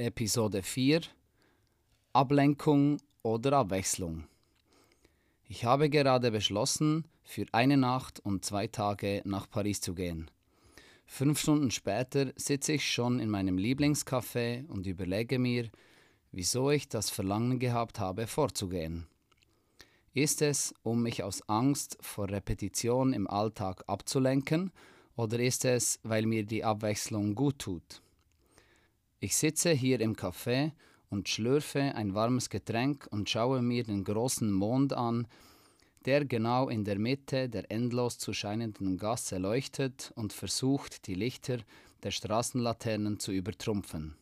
Episode 4 Ablenkung oder Abwechslung. Ich habe gerade beschlossen, für eine Nacht und zwei Tage nach Paris zu gehen. Fünf Stunden später sitze ich schon in meinem Lieblingscafé und überlege mir, wieso ich das Verlangen gehabt habe, vorzugehen. Ist es, um mich aus Angst vor Repetition im Alltag abzulenken, oder ist es, weil mir die Abwechslung gut tut? Ich sitze hier im Café und schlürfe ein warmes Getränk und schaue mir den großen Mond an, der genau in der Mitte der endlos zu scheinenden Gasse leuchtet und versucht, die Lichter der Straßenlaternen zu übertrumpfen.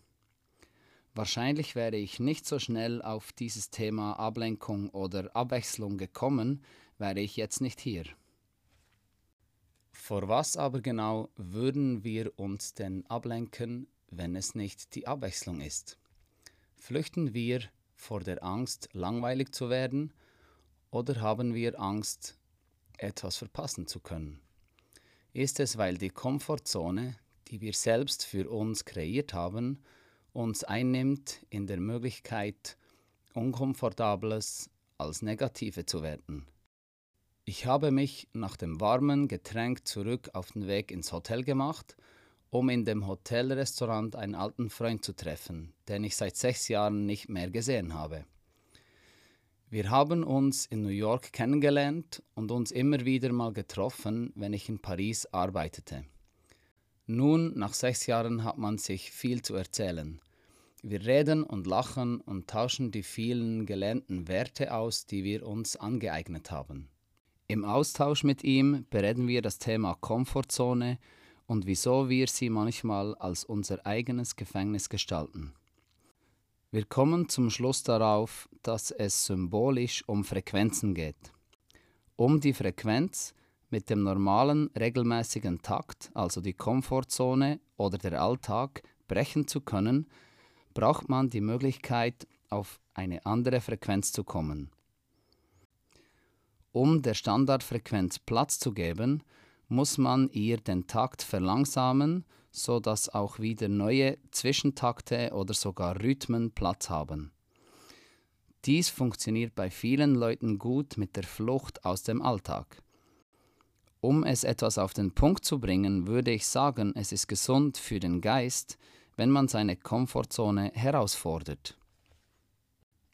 Wahrscheinlich wäre ich nicht so schnell auf dieses Thema Ablenkung oder Abwechslung gekommen, wäre ich jetzt nicht hier. Vor was aber genau würden wir uns denn ablenken, wenn es nicht die Abwechslung ist? Flüchten wir vor der Angst, langweilig zu werden, oder haben wir Angst, etwas verpassen zu können? Ist es, weil die Komfortzone, die wir selbst für uns kreiert haben, uns einnimmt in der Möglichkeit, Unkomfortables als Negative zu werten? Ich habe mich nach dem warmen Getränk zurück auf den Weg ins Hotel gemacht um in dem Hotelrestaurant einen alten Freund zu treffen, den ich seit sechs Jahren nicht mehr gesehen habe. Wir haben uns in New York kennengelernt und uns immer wieder mal getroffen, wenn ich in Paris arbeitete. Nun, nach sechs Jahren hat man sich viel zu erzählen. Wir reden und lachen und tauschen die vielen gelernten Werte aus, die wir uns angeeignet haben. Im Austausch mit ihm bereden wir das Thema Komfortzone, und wieso wir sie manchmal als unser eigenes Gefängnis gestalten. Wir kommen zum Schluss darauf, dass es symbolisch um Frequenzen geht. Um die Frequenz mit dem normalen regelmäßigen Takt, also die Komfortzone oder der Alltag, brechen zu können, braucht man die Möglichkeit, auf eine andere Frequenz zu kommen. Um der Standardfrequenz Platz zu geben, muss man ihr den Takt verlangsamen, so dass auch wieder neue Zwischentakte oder sogar Rhythmen Platz haben. Dies funktioniert bei vielen Leuten gut mit der Flucht aus dem Alltag. Um es etwas auf den Punkt zu bringen, würde ich sagen, es ist gesund für den Geist, wenn man seine Komfortzone herausfordert.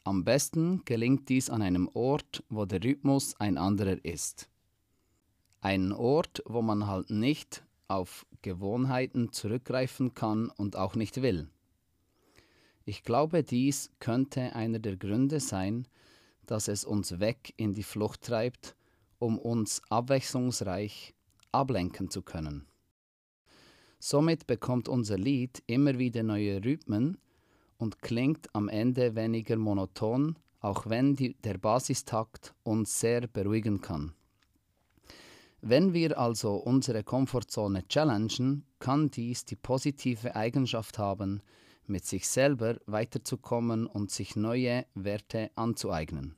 Am besten gelingt dies an einem Ort, wo der Rhythmus ein anderer ist. Ein Ort, wo man halt nicht auf Gewohnheiten zurückgreifen kann und auch nicht will. Ich glaube, dies könnte einer der Gründe sein, dass es uns weg in die Flucht treibt, um uns abwechslungsreich ablenken zu können. Somit bekommt unser Lied immer wieder neue Rhythmen und klingt am Ende weniger monoton, auch wenn die, der Basistakt uns sehr beruhigen kann. Wenn wir also unsere Komfortzone challengen, kann dies die positive Eigenschaft haben, mit sich selber weiterzukommen und sich neue Werte anzueignen.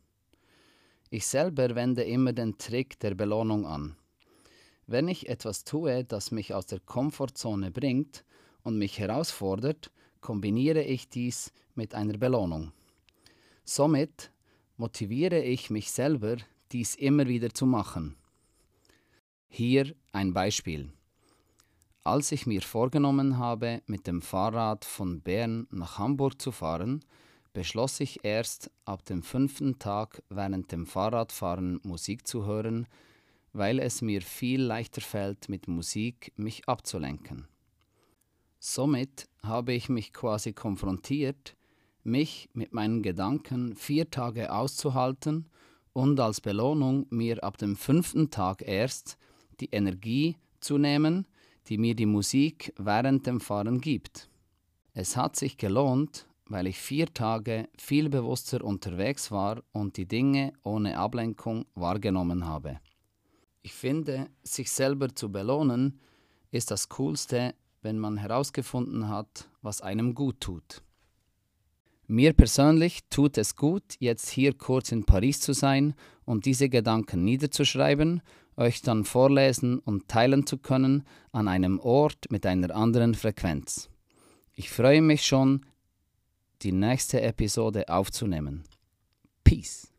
Ich selber wende immer den Trick der Belohnung an. Wenn ich etwas tue, das mich aus der Komfortzone bringt und mich herausfordert, kombiniere ich dies mit einer Belohnung. Somit motiviere ich mich selber, dies immer wieder zu machen. Hier ein Beispiel. Als ich mir vorgenommen habe, mit dem Fahrrad von Bern nach Hamburg zu fahren, beschloss ich erst ab dem fünften Tag während dem Fahrradfahren Musik zu hören, weil es mir viel leichter fällt, mit Musik mich abzulenken. Somit habe ich mich quasi konfrontiert, mich mit meinen Gedanken vier Tage auszuhalten und als Belohnung mir ab dem fünften Tag erst die Energie zu nehmen, die mir die Musik während dem Fahren gibt. Es hat sich gelohnt, weil ich vier Tage viel bewusster unterwegs war und die Dinge ohne Ablenkung wahrgenommen habe. Ich finde, sich selber zu belohnen ist das Coolste, wenn man herausgefunden hat, was einem gut tut. Mir persönlich tut es gut, jetzt hier kurz in Paris zu sein und diese Gedanken niederzuschreiben euch dann vorlesen und teilen zu können an einem Ort mit einer anderen Frequenz. Ich freue mich schon, die nächste Episode aufzunehmen. Peace.